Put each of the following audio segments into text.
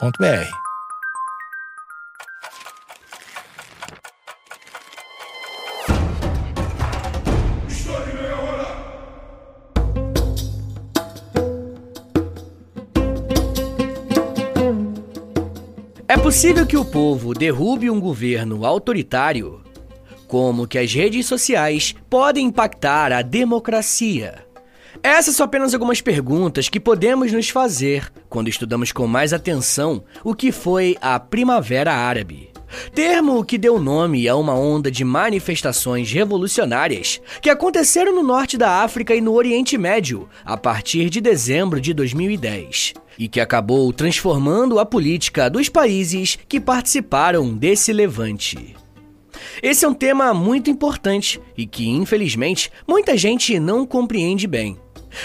agenciadepodcast.com.br É possível que o povo derrube um governo autoritário? Como que as redes sociais podem impactar a democracia? Essas são apenas algumas perguntas que podemos nos fazer quando estudamos com mais atenção o que foi a Primavera Árabe. Termo que deu nome a uma onda de manifestações revolucionárias que aconteceram no norte da África e no Oriente Médio a partir de dezembro de 2010 e que acabou transformando a política dos países que participaram desse levante. Esse é um tema muito importante e que, infelizmente, muita gente não compreende bem.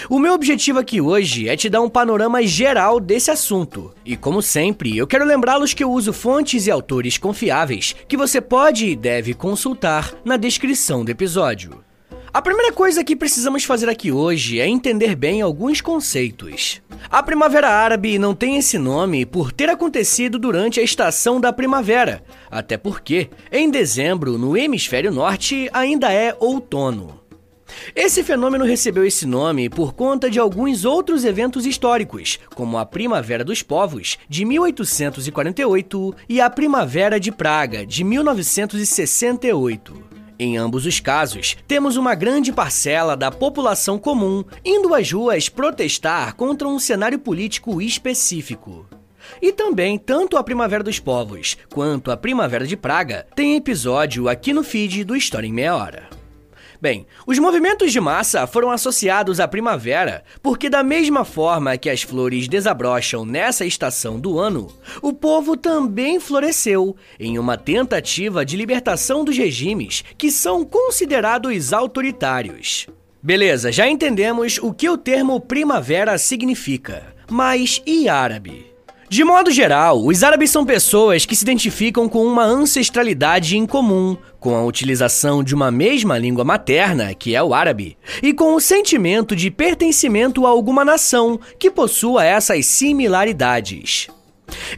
O meu objetivo aqui hoje é te dar um panorama geral desse assunto. E como sempre, eu quero lembrá-los que eu uso fontes e autores confiáveis que você pode e deve consultar na descrição do episódio. A primeira coisa que precisamos fazer aqui hoje é entender bem alguns conceitos. A Primavera Árabe não tem esse nome por ter acontecido durante a estação da primavera, até porque, em dezembro, no hemisfério norte, ainda é outono. Esse fenômeno recebeu esse nome por conta de alguns outros eventos históricos, como a Primavera dos Povos, de 1848, e a Primavera de Praga, de 1968. Em ambos os casos, temos uma grande parcela da população comum indo às ruas protestar contra um cenário político específico. E também, tanto a Primavera dos Povos quanto a Primavera de Praga têm episódio aqui no feed do História em Meia Hora. Bem, os movimentos de massa foram associados à primavera porque, da mesma forma que as flores desabrocham nessa estação do ano, o povo também floresceu em uma tentativa de libertação dos regimes que são considerados autoritários. Beleza, já entendemos o que o termo primavera significa. Mas e árabe? De modo geral, os árabes são pessoas que se identificam com uma ancestralidade em comum, com a utilização de uma mesma língua materna, que é o árabe, e com o sentimento de pertencimento a alguma nação que possua essas similaridades.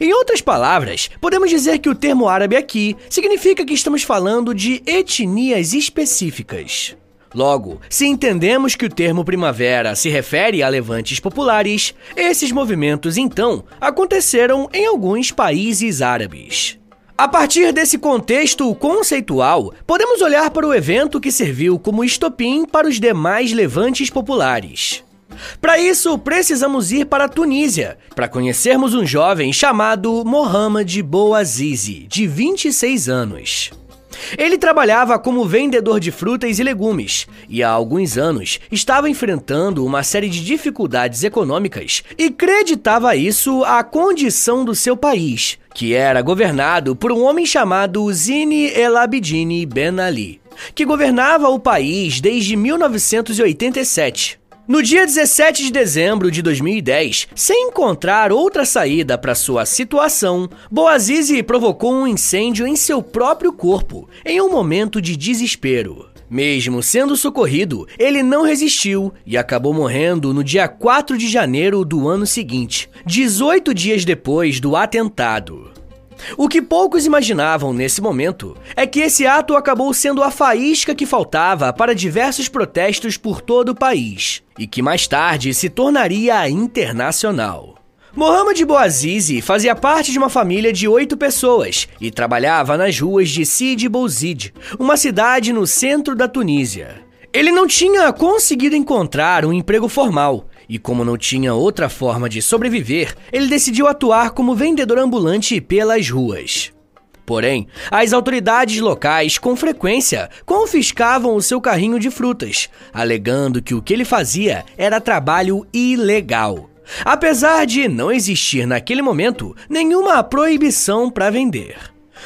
Em outras palavras, podemos dizer que o termo árabe aqui significa que estamos falando de etnias específicas. Logo, se entendemos que o termo primavera se refere a levantes populares, esses movimentos então aconteceram em alguns países árabes. A partir desse contexto conceitual, podemos olhar para o evento que serviu como estopim para os demais levantes populares. Para isso, precisamos ir para a Tunísia, para conhecermos um jovem chamado Mohamed Bouazizi, de 26 anos. Ele trabalhava como vendedor de frutas e legumes e há alguns anos estava enfrentando uma série de dificuldades econômicas e creditava isso à condição do seu país, que era governado por um homem chamado Zine El Abidine Ben Ali, que governava o país desde 1987. No dia 17 de dezembro de 2010, sem encontrar outra saída para sua situação, Boazizi provocou um incêndio em seu próprio corpo, em um momento de desespero. Mesmo sendo socorrido, ele não resistiu e acabou morrendo no dia 4 de janeiro do ano seguinte, 18 dias depois do atentado. O que poucos imaginavam nesse momento é que esse ato acabou sendo a faísca que faltava para diversos protestos por todo o país e que mais tarde se tornaria internacional. Mohamed Bouazizi fazia parte de uma família de oito pessoas e trabalhava nas ruas de Sidi Bouzid, uma cidade no centro da Tunísia. Ele não tinha conseguido encontrar um emprego formal e, como não tinha outra forma de sobreviver, ele decidiu atuar como vendedor ambulante pelas ruas. Porém, as autoridades locais com frequência confiscavam o seu carrinho de frutas, alegando que o que ele fazia era trabalho ilegal. apesar de não existir naquele momento nenhuma proibição para vender.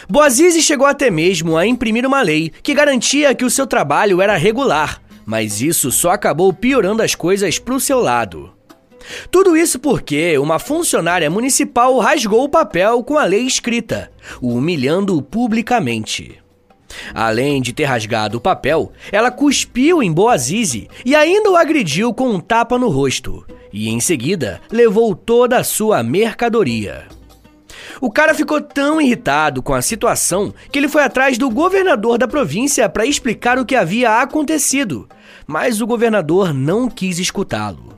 Boazizi chegou até mesmo a imprimir uma lei que garantia que o seu trabalho era regular, mas isso só acabou piorando as coisas para o seu lado. Tudo isso porque uma funcionária municipal rasgou o papel com a lei escrita, o humilhando publicamente. Além de ter rasgado o papel, ela cuspiu em Boazizi e ainda o agrediu com um tapa no rosto, e em seguida levou toda a sua mercadoria. O cara ficou tão irritado com a situação que ele foi atrás do governador da província para explicar o que havia acontecido, mas o governador não quis escutá-lo.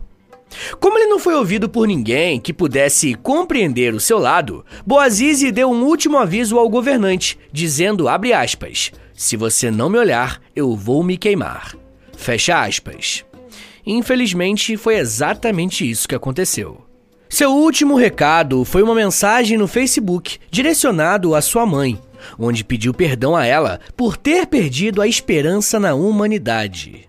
Como ele não foi ouvido por ninguém que pudesse compreender o seu lado, Boazizi deu um último aviso ao governante, dizendo, aspas, se você não me olhar, eu vou me queimar. Fecha aspas. Infelizmente, foi exatamente isso que aconteceu. Seu último recado foi uma mensagem no Facebook direcionado à sua mãe, onde pediu perdão a ela por ter perdido a esperança na humanidade.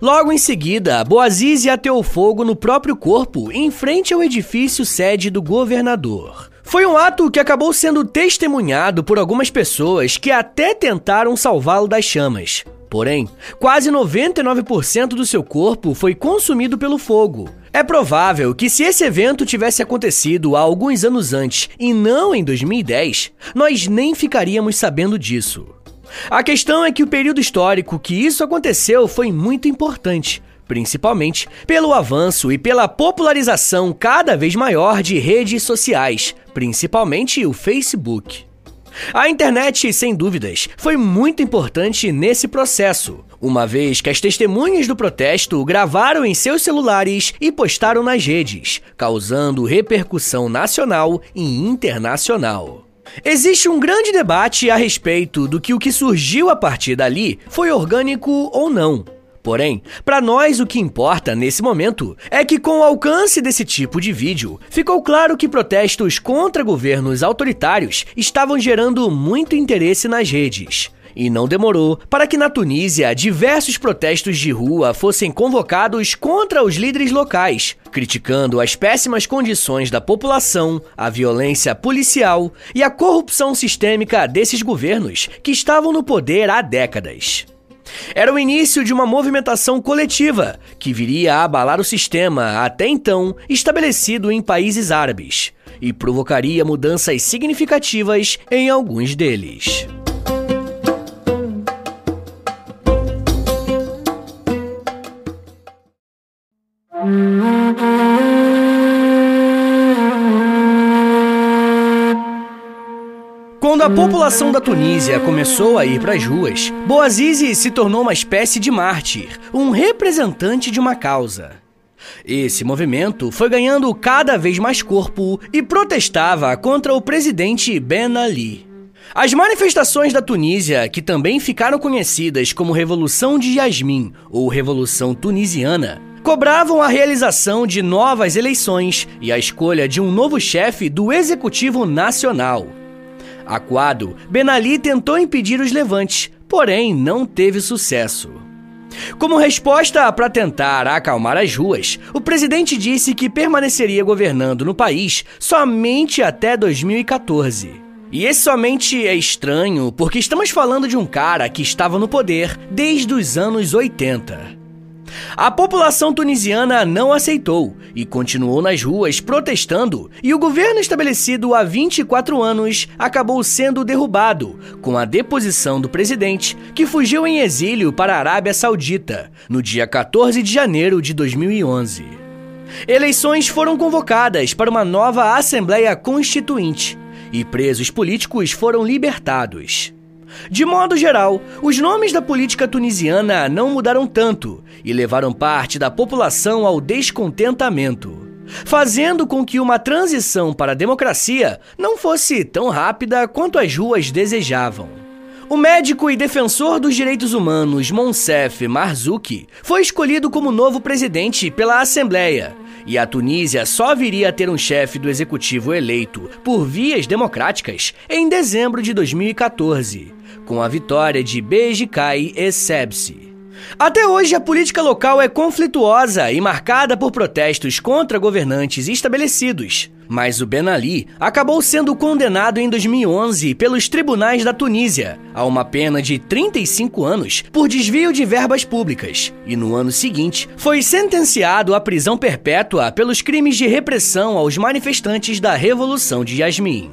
Logo em seguida, Boazizi ateou fogo no próprio corpo em frente ao edifício sede do governador. Foi um ato que acabou sendo testemunhado por algumas pessoas que até tentaram salvá-lo das chamas. Porém, quase 99% do seu corpo foi consumido pelo fogo. É provável que se esse evento tivesse acontecido há alguns anos antes e não em 2010, nós nem ficaríamos sabendo disso. A questão é que o período histórico que isso aconteceu foi muito importante, principalmente pelo avanço e pela popularização cada vez maior de redes sociais, principalmente o Facebook. A internet, sem dúvidas, foi muito importante nesse processo, uma vez que as testemunhas do protesto gravaram em seus celulares e postaram nas redes, causando repercussão nacional e internacional. Existe um grande debate a respeito do que o que surgiu a partir dali foi orgânico ou não. Porém, para nós o que importa nesse momento é que com o alcance desse tipo de vídeo, ficou claro que protestos contra governos autoritários estavam gerando muito interesse nas redes. E não demorou para que na Tunísia diversos protestos de rua fossem convocados contra os líderes locais, criticando as péssimas condições da população, a violência policial e a corrupção sistêmica desses governos que estavam no poder há décadas. Era o início de uma movimentação coletiva que viria a abalar o sistema até então estabelecido em países árabes e provocaria mudanças significativas em alguns deles. Quando a população da Tunísia começou a ir para as ruas, Boazizi se tornou uma espécie de mártir, um representante de uma causa. Esse movimento foi ganhando cada vez mais corpo e protestava contra o presidente Ben Ali. As manifestações da Tunísia, que também ficaram conhecidas como Revolução de Yasmin ou Revolução Tunisiana, cobravam a realização de novas eleições e a escolha de um novo chefe do Executivo Nacional. Aquado, Ben Ali tentou impedir os levantes, porém não teve sucesso. Como resposta para tentar acalmar as ruas, o presidente disse que permaneceria governando no país somente até 2014. E esse somente é estranho porque estamos falando de um cara que estava no poder desde os anos 80. A população tunisiana não aceitou e continuou nas ruas protestando, e o governo estabelecido há 24 anos acabou sendo derrubado, com a deposição do presidente, que fugiu em exílio para a Arábia Saudita, no dia 14 de janeiro de 2011. Eleições foram convocadas para uma nova Assembleia Constituinte e presos políticos foram libertados. De modo geral, os nomes da política tunisiana não mudaram tanto e levaram parte da população ao descontentamento, fazendo com que uma transição para a democracia não fosse tão rápida quanto as ruas desejavam. O médico e defensor dos direitos humanos Monsef Marzouki foi escolhido como novo presidente pela Assembleia, e a Tunísia só viria a ter um chefe do executivo eleito por vias democráticas em dezembro de 2014 com a vitória de Bejkai Essebsi. Até hoje, a política local é conflituosa e marcada por protestos contra governantes estabelecidos. Mas o Ben Ali acabou sendo condenado em 2011 pelos tribunais da Tunísia a uma pena de 35 anos por desvio de verbas públicas e no ano seguinte foi sentenciado à prisão perpétua pelos crimes de repressão aos manifestantes da Revolução de Yasmin.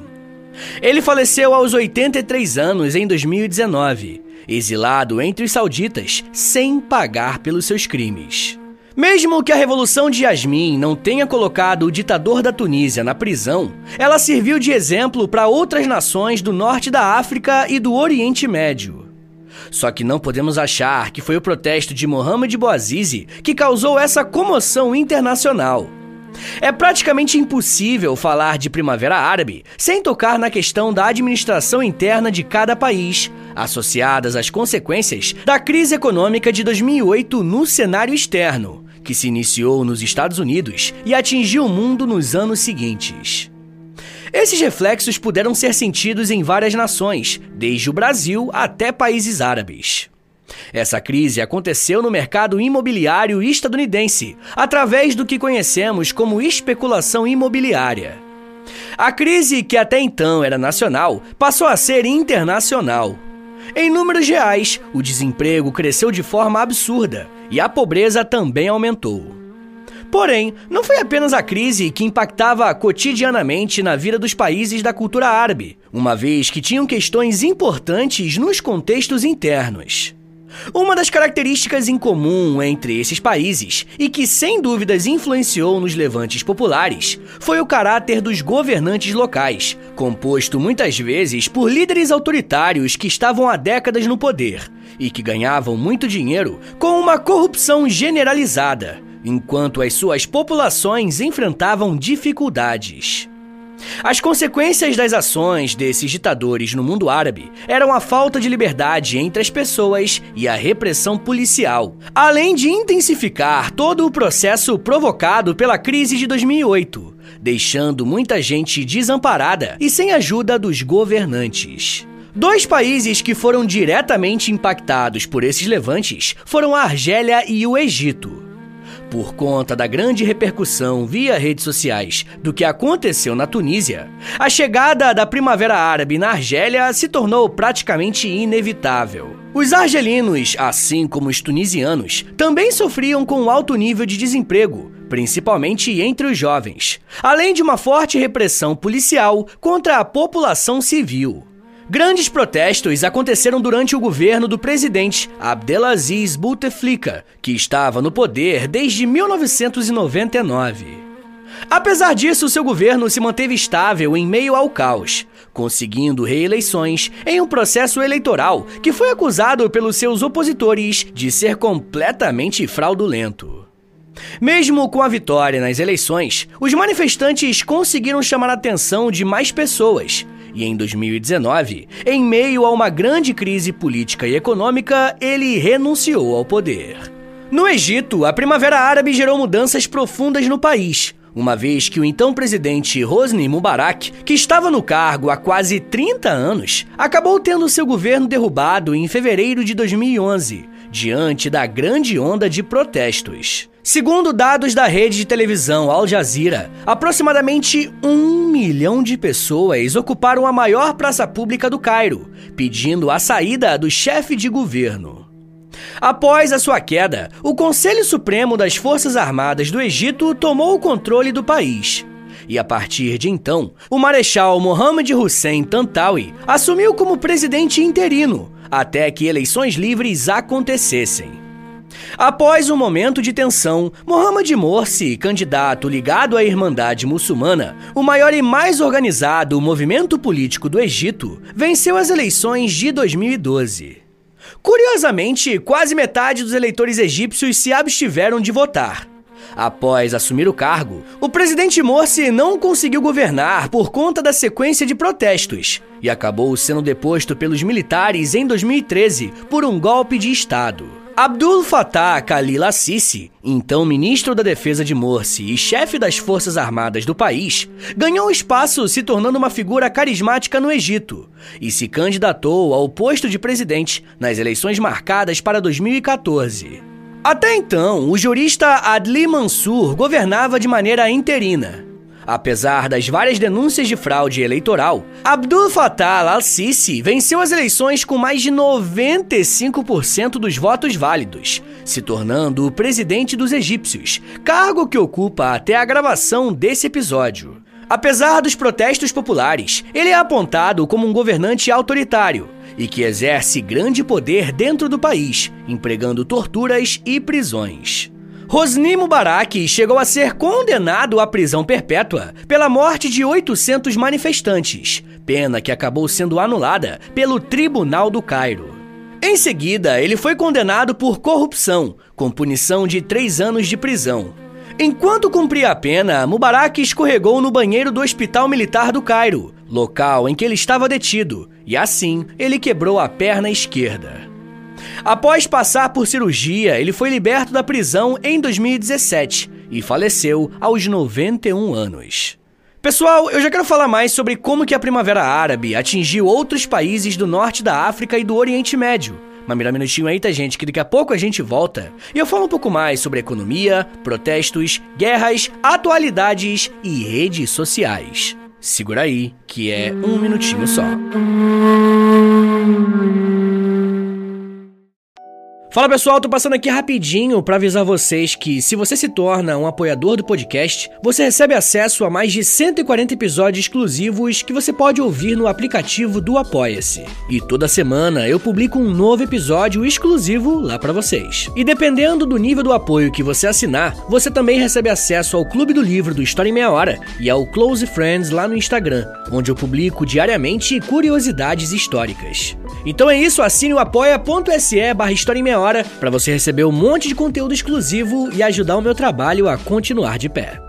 Ele faleceu aos 83 anos em 2019 exilado entre os sauditas sem pagar pelos seus crimes. Mesmo que a Revolução de Yasmin não tenha colocado o ditador da Tunísia na prisão, ela serviu de exemplo para outras nações do norte da África e do Oriente Médio. Só que não podemos achar que foi o protesto de Mohamed Bouazizi que causou essa comoção internacional. É praticamente impossível falar de Primavera Árabe sem tocar na questão da administração interna de cada país, associadas às consequências da crise econômica de 2008 no cenário externo, que se iniciou nos Estados Unidos e atingiu o mundo nos anos seguintes. Esses reflexos puderam ser sentidos em várias nações, desde o Brasil até países árabes. Essa crise aconteceu no mercado imobiliário estadunidense, através do que conhecemos como especulação imobiliária. A crise, que até então era nacional, passou a ser internacional. Em números reais, o desemprego cresceu de forma absurda e a pobreza também aumentou. Porém, não foi apenas a crise que impactava cotidianamente na vida dos países da cultura árabe, uma vez que tinham questões importantes nos contextos internos. Uma das características em comum entre esses países, e que sem dúvidas influenciou nos levantes populares, foi o caráter dos governantes locais, composto muitas vezes por líderes autoritários que estavam há décadas no poder e que ganhavam muito dinheiro com uma corrupção generalizada, enquanto as suas populações enfrentavam dificuldades. As consequências das ações desses ditadores no mundo árabe eram a falta de liberdade entre as pessoas e a repressão policial, além de intensificar todo o processo provocado pela crise de 2008, deixando muita gente desamparada e sem ajuda dos governantes. Dois países que foram diretamente impactados por esses levantes foram a Argélia e o Egito. Por conta da grande repercussão via redes sociais do que aconteceu na Tunísia, a chegada da Primavera Árabe na Argélia se tornou praticamente inevitável. Os argelinos, assim como os tunisianos, também sofriam com um alto nível de desemprego, principalmente entre os jovens, além de uma forte repressão policial contra a população civil. Grandes protestos aconteceram durante o governo do presidente Abdelaziz Bouteflika, que estava no poder desde 1999. Apesar disso, seu governo se manteve estável em meio ao caos, conseguindo reeleições em um processo eleitoral que foi acusado pelos seus opositores de ser completamente fraudulento. Mesmo com a vitória nas eleições, os manifestantes conseguiram chamar a atenção de mais pessoas e em 2019, em meio a uma grande crise política e econômica, ele renunciou ao poder. No Egito, a Primavera Árabe gerou mudanças profundas no país, uma vez que o então presidente Hosni Mubarak, que estava no cargo há quase 30 anos, acabou tendo seu governo derrubado em fevereiro de 2011, diante da grande onda de protestos. Segundo dados da rede de televisão Al Jazeera, aproximadamente um milhão de pessoas ocuparam a maior praça pública do Cairo, pedindo a saída do chefe de governo. Após a sua queda, o Conselho Supremo das Forças Armadas do Egito tomou o controle do país. E a partir de então, o Marechal Mohammed Hussein Tantawi assumiu como presidente interino, até que eleições livres acontecessem. Após um momento de tensão, Mohamed Morsi, candidato ligado à Irmandade Muçulmana, o maior e mais organizado movimento político do Egito, venceu as eleições de 2012. Curiosamente, quase metade dos eleitores egípcios se abstiveram de votar. Após assumir o cargo, o presidente Morsi não conseguiu governar por conta da sequência de protestos e acabou sendo deposto pelos militares em 2013 por um golpe de Estado. Abdul Fattah Khalil Assisi, então ministro da Defesa de Morsi e chefe das Forças Armadas do país, ganhou espaço se tornando uma figura carismática no Egito e se candidatou ao posto de presidente nas eleições marcadas para 2014. Até então, o jurista Adli Mansur governava de maneira interina. Apesar das várias denúncias de fraude eleitoral, Abdul Fattah al-Sisi venceu as eleições com mais de 95% dos votos válidos, se tornando o presidente dos egípcios, cargo que ocupa até a gravação desse episódio. Apesar dos protestos populares, ele é apontado como um governante autoritário e que exerce grande poder dentro do país, empregando torturas e prisões. Hosni Mubarak chegou a ser condenado à prisão perpétua pela morte de 800 manifestantes, pena que acabou sendo anulada pelo Tribunal do Cairo. Em seguida, ele foi condenado por corrupção, com punição de três anos de prisão. Enquanto cumpria a pena, Mubarak escorregou no banheiro do Hospital Militar do Cairo, local em que ele estava detido, e assim ele quebrou a perna esquerda. Após passar por cirurgia, ele foi liberto da prisão em 2017 e faleceu aos 91 anos. Pessoal, eu já quero falar mais sobre como que a Primavera Árabe atingiu outros países do norte da África e do Oriente Médio. Mas me dá um minutinho aí, tá, gente, que daqui a pouco a gente volta. E eu falo um pouco mais sobre economia, protestos, guerras, atualidades e redes sociais. Segura aí, que é um minutinho só. Fala pessoal, tô passando aqui rapidinho para avisar vocês que se você se torna um apoiador do podcast, você recebe acesso a mais de 140 episódios exclusivos que você pode ouvir no aplicativo do Apoia-se. E toda semana eu publico um novo episódio exclusivo lá para vocês. E dependendo do nível do apoio que você assinar, você também recebe acesso ao Clube do Livro do História em Meia Hora e ao Close Friends lá no Instagram, onde eu publico diariamente curiosidades históricas. Então é isso, assine o apoia.se barra História em Meia hora para você receber um monte de conteúdo exclusivo e ajudar o meu trabalho a continuar de pé.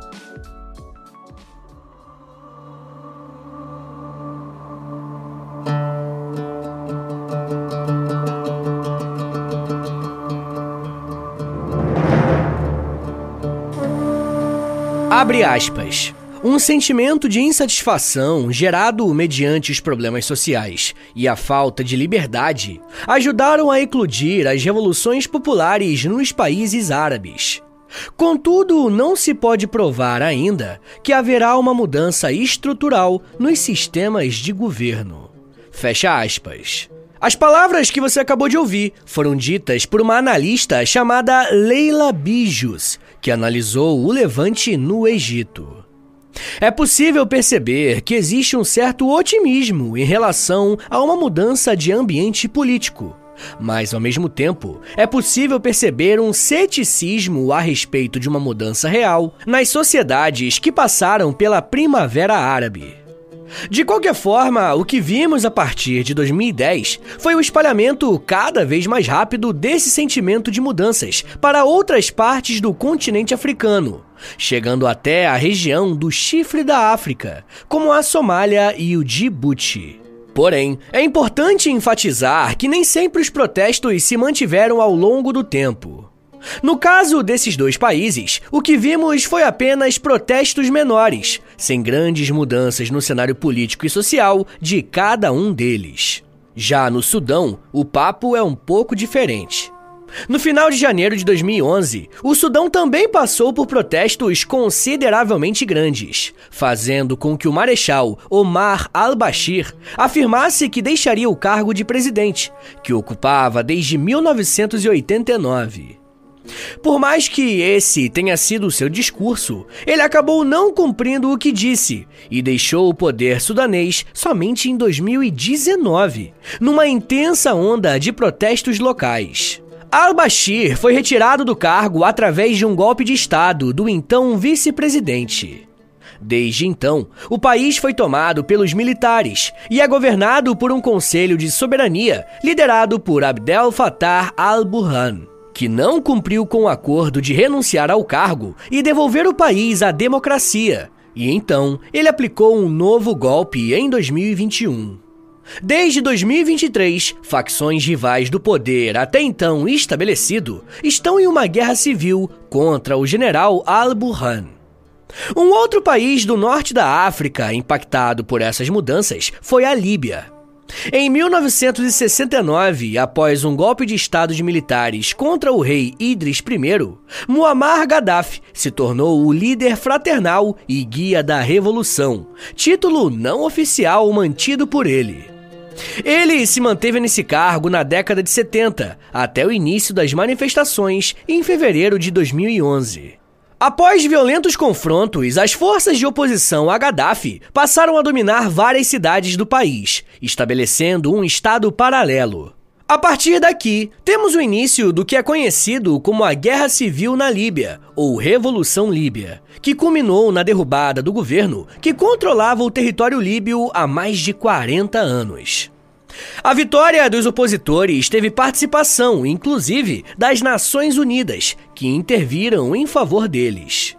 Abre aspas. Um sentimento de insatisfação gerado mediante os problemas sociais e a falta de liberdade ajudaram a eclodir as revoluções populares nos países árabes. Contudo, não se pode provar ainda que haverá uma mudança estrutural nos sistemas de governo. Fecha aspas. As palavras que você acabou de ouvir foram ditas por uma analista chamada Leila Bijos, que analisou o levante no Egito. É possível perceber que existe um certo otimismo em relação a uma mudança de ambiente político. Mas, ao mesmo tempo, é possível perceber um ceticismo a respeito de uma mudança real nas sociedades que passaram pela Primavera Árabe. De qualquer forma, o que vimos a partir de 2010 foi o espalhamento cada vez mais rápido desse sentimento de mudanças para outras partes do continente africano, chegando até a região do Chifre da África, como a Somália e o Djibouti. Porém, é importante enfatizar que nem sempre os protestos se mantiveram ao longo do tempo. No caso desses dois países, o que vimos foi apenas protestos menores, sem grandes mudanças no cenário político e social de cada um deles. Já no Sudão, o papo é um pouco diferente. No final de janeiro de 2011, o Sudão também passou por protestos consideravelmente grandes, fazendo com que o marechal Omar al-Bashir afirmasse que deixaria o cargo de presidente, que ocupava desde 1989. Por mais que esse tenha sido seu discurso, ele acabou não cumprindo o que disse e deixou o poder sudanês somente em 2019, numa intensa onda de protestos locais. Al-Bashir foi retirado do cargo através de um golpe de Estado do então vice-presidente. Desde então, o país foi tomado pelos militares e é governado por um conselho de soberania liderado por Abdel Fattah al-Burhan, que não cumpriu com o acordo de renunciar ao cargo e devolver o país à democracia. E então, ele aplicou um novo golpe em 2021. Desde 2023, facções rivais do poder até então estabelecido estão em uma guerra civil contra o general al-Burhan. Um outro país do norte da África impactado por essas mudanças foi a Líbia. Em 1969, após um golpe de Estado de militares contra o rei Idris I, Muammar Gaddafi se tornou o líder fraternal e guia da revolução, título não oficial mantido por ele. Ele se manteve nesse cargo na década de 70, até o início das manifestações em fevereiro de 2011. Após violentos confrontos, as forças de oposição a Gaddafi passaram a dominar várias cidades do país, estabelecendo um estado paralelo. A partir daqui, temos o início do que é conhecido como a Guerra Civil na Líbia, ou Revolução Líbia, que culminou na derrubada do governo que controlava o território líbio há mais de 40 anos. A vitória dos opositores teve participação, inclusive, das Nações Unidas, que interviram em favor deles.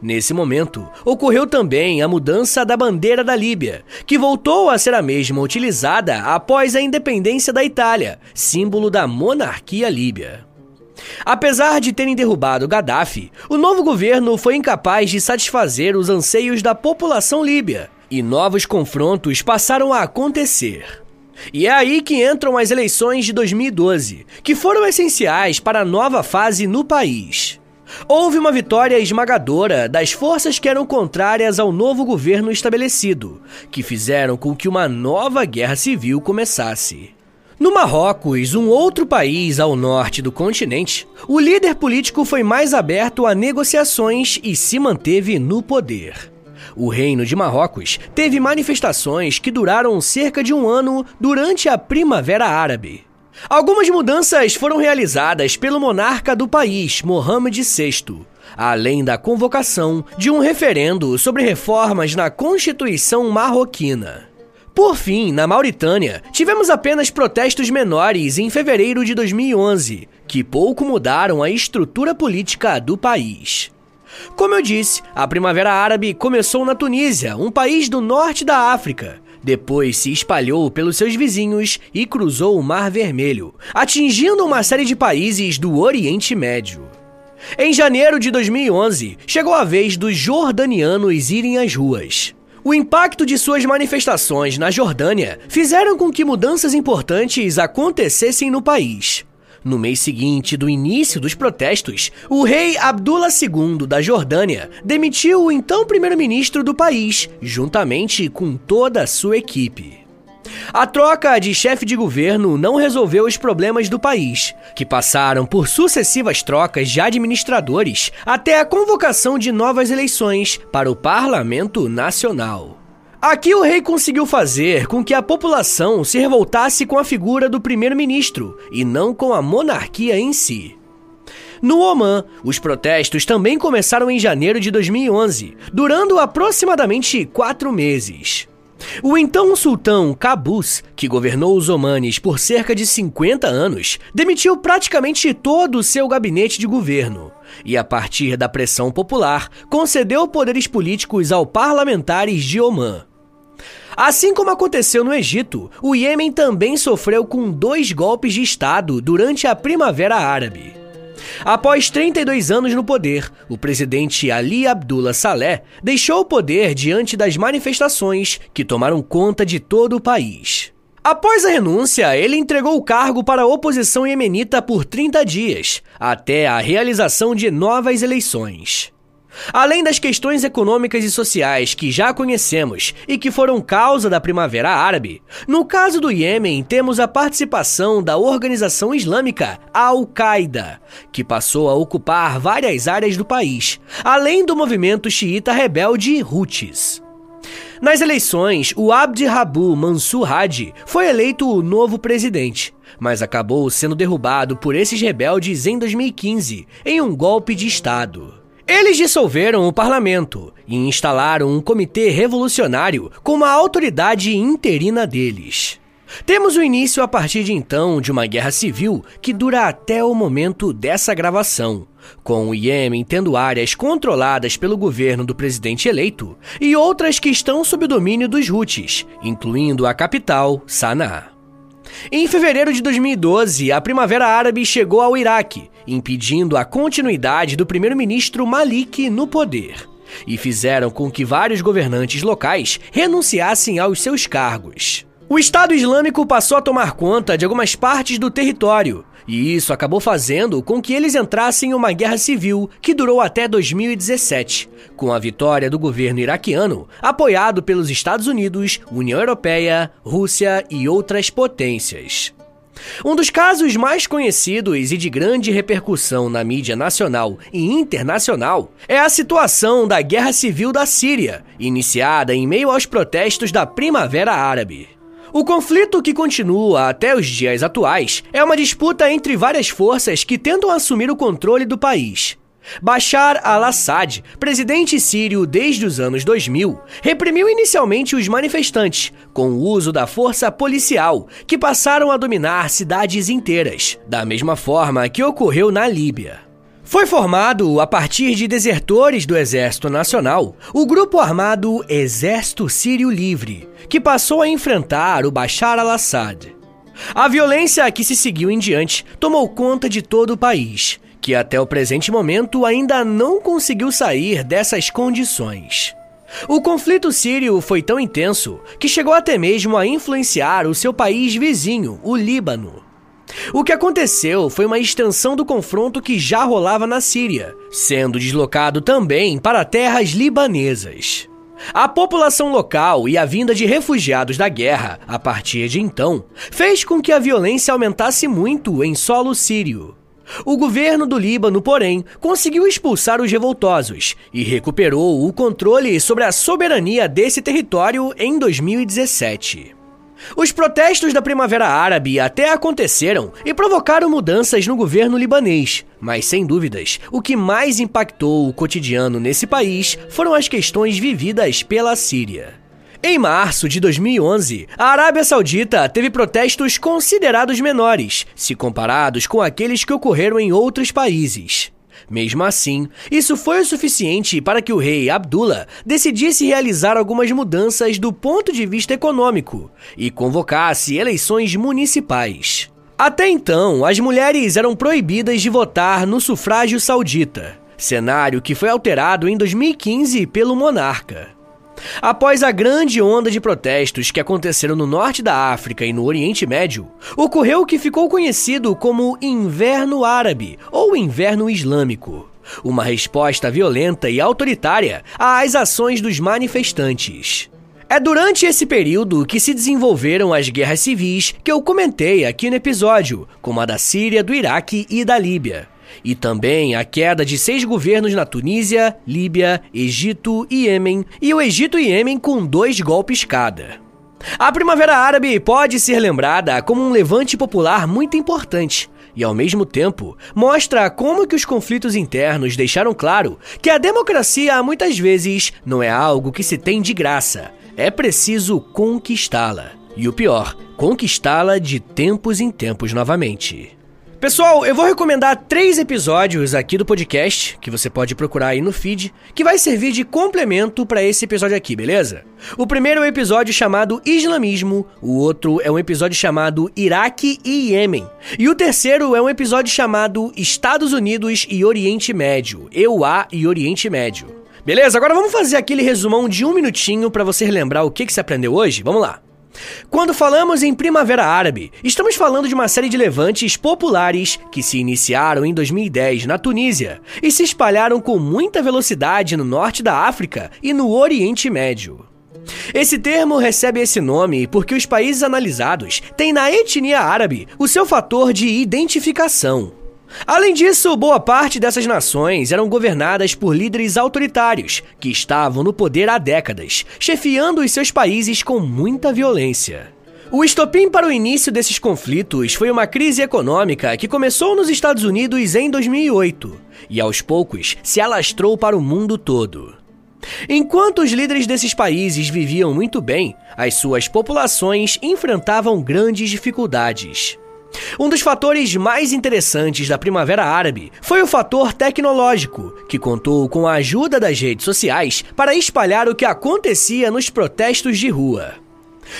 Nesse momento, ocorreu também a mudança da bandeira da Líbia, que voltou a ser a mesma utilizada após a independência da Itália, símbolo da monarquia líbia. Apesar de terem derrubado Gaddafi, o novo governo foi incapaz de satisfazer os anseios da população líbia, e novos confrontos passaram a acontecer. E é aí que entram as eleições de 2012, que foram essenciais para a nova fase no país. Houve uma vitória esmagadora das forças que eram contrárias ao novo governo estabelecido, que fizeram com que uma nova guerra civil começasse. No Marrocos, um outro país ao norte do continente, o líder político foi mais aberto a negociações e se manteve no poder. O Reino de Marrocos teve manifestações que duraram cerca de um ano durante a Primavera Árabe. Algumas mudanças foram realizadas pelo monarca do país, Mohammed VI, além da convocação de um referendo sobre reformas na Constituição marroquina. Por fim, na Mauritânia, tivemos apenas protestos menores em fevereiro de 2011, que pouco mudaram a estrutura política do país. Como eu disse, a Primavera Árabe começou na Tunísia, um país do norte da África. Depois se espalhou pelos seus vizinhos e cruzou o Mar Vermelho, atingindo uma série de países do Oriente Médio. Em janeiro de 2011, chegou a vez dos jordanianos irem às ruas. O impacto de suas manifestações na Jordânia fizeram com que mudanças importantes acontecessem no país. No mês seguinte do início dos protestos, o rei Abdullah II da Jordânia demitiu o então primeiro-ministro do país, juntamente com toda a sua equipe. A troca de chefe de governo não resolveu os problemas do país, que passaram por sucessivas trocas de administradores até a convocação de novas eleições para o Parlamento Nacional. Aqui o rei conseguiu fazer com que a população se revoltasse com a figura do primeiro-ministro e não com a monarquia em si. No Oman, os protestos também começaram em janeiro de 2011, durando aproximadamente quatro meses. O então sultão Qaboos, que governou os Omanes por cerca de 50 anos, demitiu praticamente todo o seu gabinete de governo e, a partir da pressão popular, concedeu poderes políticos aos parlamentares de Oman. Assim como aconteceu no Egito, o Iêmen também sofreu com dois golpes de Estado durante a Primavera Árabe. Após 32 anos no poder, o presidente Ali Abdullah Saleh deixou o poder diante das manifestações que tomaram conta de todo o país. Após a renúncia, ele entregou o cargo para a oposição iemenita por 30 dias, até a realização de novas eleições. Além das questões econômicas e sociais que já conhecemos e que foram causa da Primavera Árabe, no caso do Iêmen temos a participação da organização islâmica Al-Qaeda, que passou a ocupar várias áreas do país, além do movimento xiita rebelde Houthis. Nas eleições, o Abd Rabu Mansur Hadi foi eleito o novo presidente, mas acabou sendo derrubado por esses rebeldes em 2015, em um golpe de Estado. Eles dissolveram o parlamento e instalaram um comitê revolucionário como a autoridade interina deles. Temos o início a partir de então de uma guerra civil que dura até o momento dessa gravação, com o Iêmen tendo áreas controladas pelo governo do presidente eleito e outras que estão sob o domínio dos Houthis, incluindo a capital, Sanaa. Em fevereiro de 2012, a Primavera Árabe chegou ao Iraque, impedindo a continuidade do primeiro-ministro Malik no poder, e fizeram com que vários governantes locais renunciassem aos seus cargos. O Estado Islâmico passou a tomar conta de algumas partes do território, e isso acabou fazendo com que eles entrassem em uma guerra civil que durou até 2017, com a vitória do governo iraquiano, apoiado pelos Estados Unidos, União Europeia, Rússia e outras potências. Um dos casos mais conhecidos e de grande repercussão na mídia nacional e internacional é a situação da Guerra Civil da Síria, iniciada em meio aos protestos da Primavera Árabe. O conflito que continua até os dias atuais é uma disputa entre várias forças que tentam assumir o controle do país. Bashar al-Assad, presidente sírio desde os anos 2000, reprimiu inicialmente os manifestantes, com o uso da força policial, que passaram a dominar cidades inteiras, da mesma forma que ocorreu na Líbia. Foi formado a partir de desertores do Exército Nacional, o grupo armado Exército Sírio Livre, que passou a enfrentar o Bashar al-Assad. A violência que se seguiu em diante tomou conta de todo o país, que até o presente momento ainda não conseguiu sair dessas condições. O conflito sírio foi tão intenso que chegou até mesmo a influenciar o seu país vizinho, o Líbano. O que aconteceu foi uma extensão do confronto que já rolava na Síria, sendo deslocado também para terras libanesas. A população local e a vinda de refugiados da guerra, a partir de então, fez com que a violência aumentasse muito em solo sírio. O governo do Líbano, porém, conseguiu expulsar os revoltosos e recuperou o controle sobre a soberania desse território em 2017. Os protestos da Primavera Árabe até aconteceram e provocaram mudanças no governo libanês, mas sem dúvidas, o que mais impactou o cotidiano nesse país foram as questões vividas pela Síria. Em março de 2011, a Arábia Saudita teve protestos considerados menores, se comparados com aqueles que ocorreram em outros países. Mesmo assim, isso foi o suficiente para que o rei Abdullah decidisse realizar algumas mudanças do ponto de vista econômico e convocasse eleições municipais. Até então, as mulheres eram proibidas de votar no sufrágio saudita, cenário que foi alterado em 2015 pelo monarca. Após a grande onda de protestos que aconteceram no norte da África e no Oriente Médio, ocorreu o que ficou conhecido como Inverno Árabe ou Inverno Islâmico. Uma resposta violenta e autoritária às ações dos manifestantes. É durante esse período que se desenvolveram as guerras civis que eu comentei aqui no episódio, como a da Síria, do Iraque e da Líbia e também a queda de seis governos na Tunísia, Líbia, Egito e Iêmen, e o Egito e Iêmen com dois golpes cada. A Primavera Árabe pode ser lembrada como um levante popular muito importante, e ao mesmo tempo mostra como que os conflitos internos deixaram claro que a democracia muitas vezes não é algo que se tem de graça, é preciso conquistá-la. E o pior, conquistá-la de tempos em tempos novamente. Pessoal, eu vou recomendar três episódios aqui do podcast, que você pode procurar aí no feed, que vai servir de complemento para esse episódio aqui, beleza? O primeiro é um episódio chamado Islamismo, o outro é um episódio chamado Iraque e Iêmen, e o terceiro é um episódio chamado Estados Unidos e Oriente Médio, EUA e Oriente Médio. Beleza? Agora vamos fazer aquele resumão de um minutinho para você relembrar o que, que você aprendeu hoje? Vamos lá! Quando falamos em Primavera Árabe, estamos falando de uma série de levantes populares que se iniciaram em 2010 na Tunísia e se espalharam com muita velocidade no norte da África e no Oriente Médio. Esse termo recebe esse nome porque os países analisados têm na etnia árabe o seu fator de identificação. Além disso, boa parte dessas nações eram governadas por líderes autoritários que estavam no poder há décadas, chefiando os seus países com muita violência. O estopim para o início desses conflitos foi uma crise econômica que começou nos Estados Unidos em 2008 e aos poucos se alastrou para o mundo todo. Enquanto os líderes desses países viviam muito bem, as suas populações enfrentavam grandes dificuldades. Um dos fatores mais interessantes da Primavera Árabe foi o fator tecnológico, que contou com a ajuda das redes sociais para espalhar o que acontecia nos protestos de rua.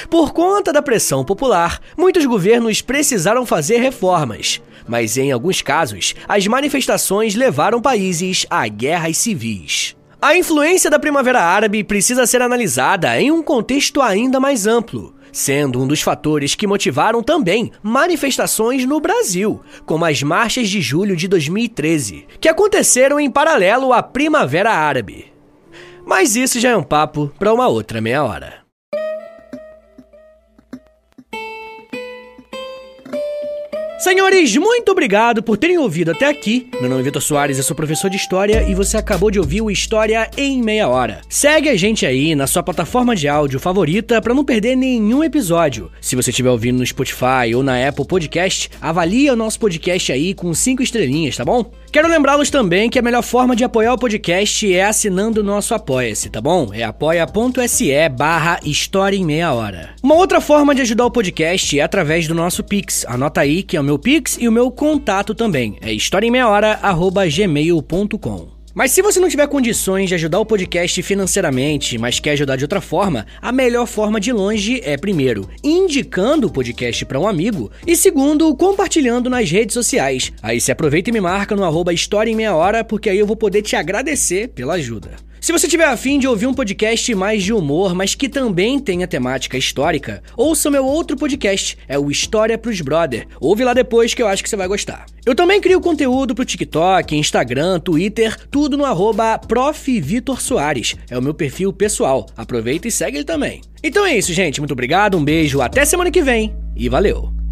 Por conta da pressão popular, muitos governos precisaram fazer reformas, mas em alguns casos, as manifestações levaram países a guerras civis. A influência da Primavera Árabe precisa ser analisada em um contexto ainda mais amplo, sendo um dos fatores que motivaram também manifestações no Brasil, como as marchas de julho de 2013, que aconteceram em paralelo à Primavera Árabe. Mas isso já é um papo para uma outra meia hora. Senhores, muito obrigado por terem ouvido até aqui. Meu nome é Vitor Soares, eu sou professor de História e você acabou de ouvir o História em Meia Hora. Segue a gente aí na sua plataforma de áudio favorita para não perder nenhum episódio. Se você estiver ouvindo no Spotify ou na Apple Podcast, avalie o nosso podcast aí com cinco estrelinhas, tá bom? Quero lembrá-los também que a melhor forma de apoiar o podcast é assinando o nosso Apoia-se, tá bom? É apoia.se barra História em Meia Hora. Uma outra forma de ajudar o podcast é através do nosso Pix. Anota aí que é o meu Pix e o meu contato também. É historiaemmeiahora.gmail.com mas se você não tiver condições de ajudar o podcast financeiramente, mas quer ajudar de outra forma, a melhor forma de longe é, primeiro, indicando o podcast para um amigo e, segundo, compartilhando nas redes sociais. Aí se aproveita e me marca no arroba História em Meia Hora, porque aí eu vou poder te agradecer pela ajuda. Se você tiver afim de ouvir um podcast mais de humor, mas que também tenha temática histórica, ouça meu outro podcast, é o História pros Brother. Ouve lá depois que eu acho que você vai gostar. Eu também crio conteúdo pro TikTok, Instagram, Twitter, tudo no arroba. É o meu perfil pessoal. Aproveita e segue ele também. Então é isso, gente. Muito obrigado, um beijo, até semana que vem e valeu!